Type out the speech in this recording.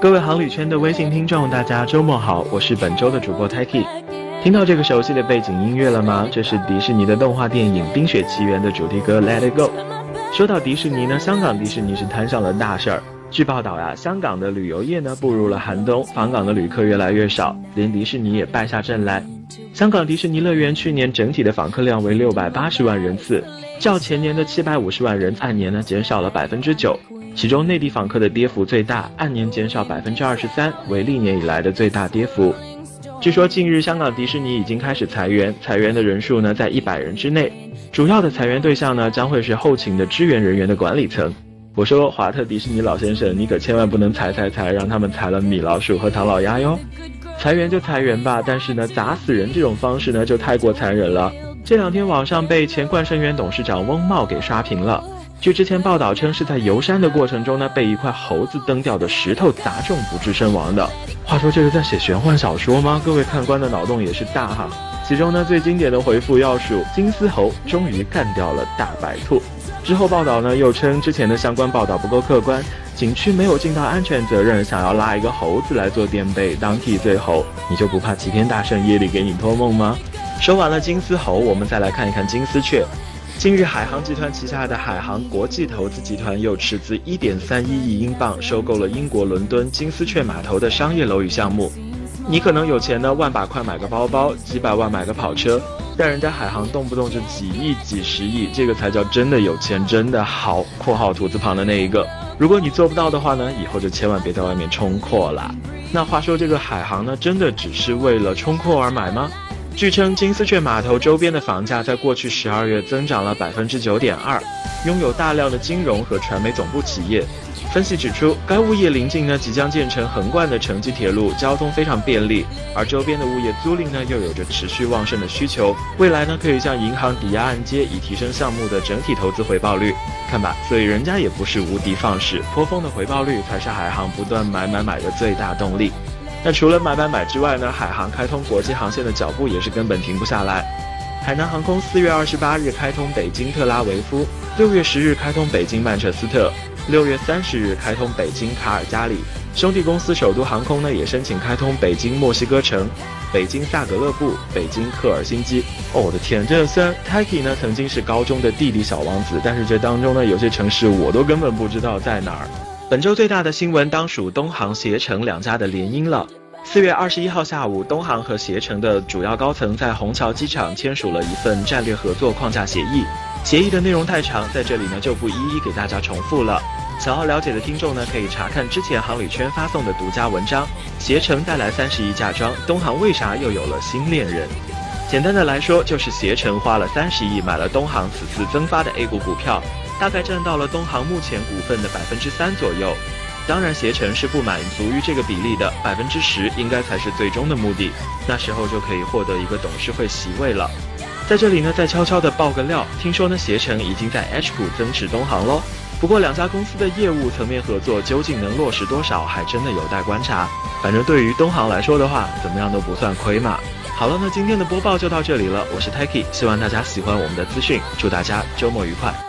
各位航旅圈的微信听众，大家周末好，我是本周的主播 Taki。听到这个熟悉的背景音乐了吗？这是迪士尼的动画电影《冰雪奇缘》的主题歌《Let It Go》。说到迪士尼呢，香港迪士尼是摊上了大事儿。据报道呀，香港的旅游业呢步入了寒冬，访港的旅客越来越少，连迪士尼也败下阵来。香港迪士尼乐园去年整体的访客量为六百八十万人次，较前年的七百五十万人按年呢减少了百分之九。其中内地访客的跌幅最大，按年减少百分之二十三，为历年以来的最大跌幅。据说近日香港迪士尼已经开始裁员，裁员的人数呢在一百人之内，主要的裁员对象呢将会是后勤的支援人员的管理层。我说华特迪士尼老先生，你可千万不能裁裁裁，让他们裁了米老鼠和唐老鸭哟。裁员就裁员吧，但是呢，砸死人这种方式呢就太过残忍了。这两天网上被前冠生园董事长翁茂给刷屏了。据之前报道称，是在游山的过程中呢，被一块猴子蹬掉的石头砸中不治身亡的。话说这是在写玄幻小说吗？各位看官的脑洞也是大哈。其中呢，最经典的回复要数金丝猴终于干掉了大白兔。之后报道呢又称之前的相关报道不够客观，景区没有尽到安全责任，想要拉一个猴子来做垫背当替罪猴，你就不怕齐天大圣夜里给你托梦吗？说完了金丝猴，我们再来看一看金丝雀。近日，海航集团旗下的海航国际投资集团又斥资一点三一亿英镑收购了英国伦敦金丝雀码头的商业楼宇项目。你可能有钱呢，万把块买个包包，几百万买个跑车，但人家海航动不动就几亿、几十亿，这个才叫真的有钱，真的好（括号土字旁的那一个）。如果你做不到的话呢，以后就千万别在外面冲阔了。那话说，这个海航呢，真的只是为了冲阔而买吗？据称，金丝雀码头周边的房价在过去十二月增长了百分之九点二，拥有大量的金融和传媒总部企业。分析指出，该物业临近呢即将建成横贯的城际铁路，交通非常便利，而周边的物业租赁呢又有着持续旺盛的需求，未来呢可以向银行抵押按揭，以提升项目的整体投资回报率。看吧，所以人家也不是无敌放矢，颇丰的回报率才是海航不断买买买的最大动力。那除了买买买之外呢，海航开通国际航线的脚步也是根本停不下来。海南航空四月二十八日开通北京特拉维夫，六月十日开通北京曼彻斯特。六月三十日开通北京卡尔加里，兄弟公司首都航空呢也申请开通北京墨西哥城、北京萨格勒布、北京赫尔辛基。哦，我的天，这虽然 Taki 呢曾经是高中的地理小王子，但是这当中呢有些城市我都根本不知道在哪儿。本周最大的新闻当属东航携程两家的联姻了。四月二十一号下午，东航和携程的主要高层在虹桥机场签署了一份战略合作框架协议。协议的内容太长，在这里呢就不一一给大家重复了。想要了解的听众呢，可以查看之前航旅圈发送的独家文章。携程带来三十亿嫁妆，东航为啥又有了新恋人？简单的来说，就是携程花了三十亿买了东航此次增发的 A 股股票，大概占到了东航目前股份的百分之三左右。当然，携程是不满足于这个比例的，百分之十应该才是最终的目的，那时候就可以获得一个董事会席位了。在这里呢，再悄悄的爆个料，听说呢，携程已经在 H 股增持东航喽。不过两家公司的业务层面合作究竟能落实多少，还真的有待观察。反正对于东航来说的话，怎么样都不算亏嘛。好了，那今天的播报就到这里了，我是 Taki，希望大家喜欢我们的资讯，祝大家周末愉快。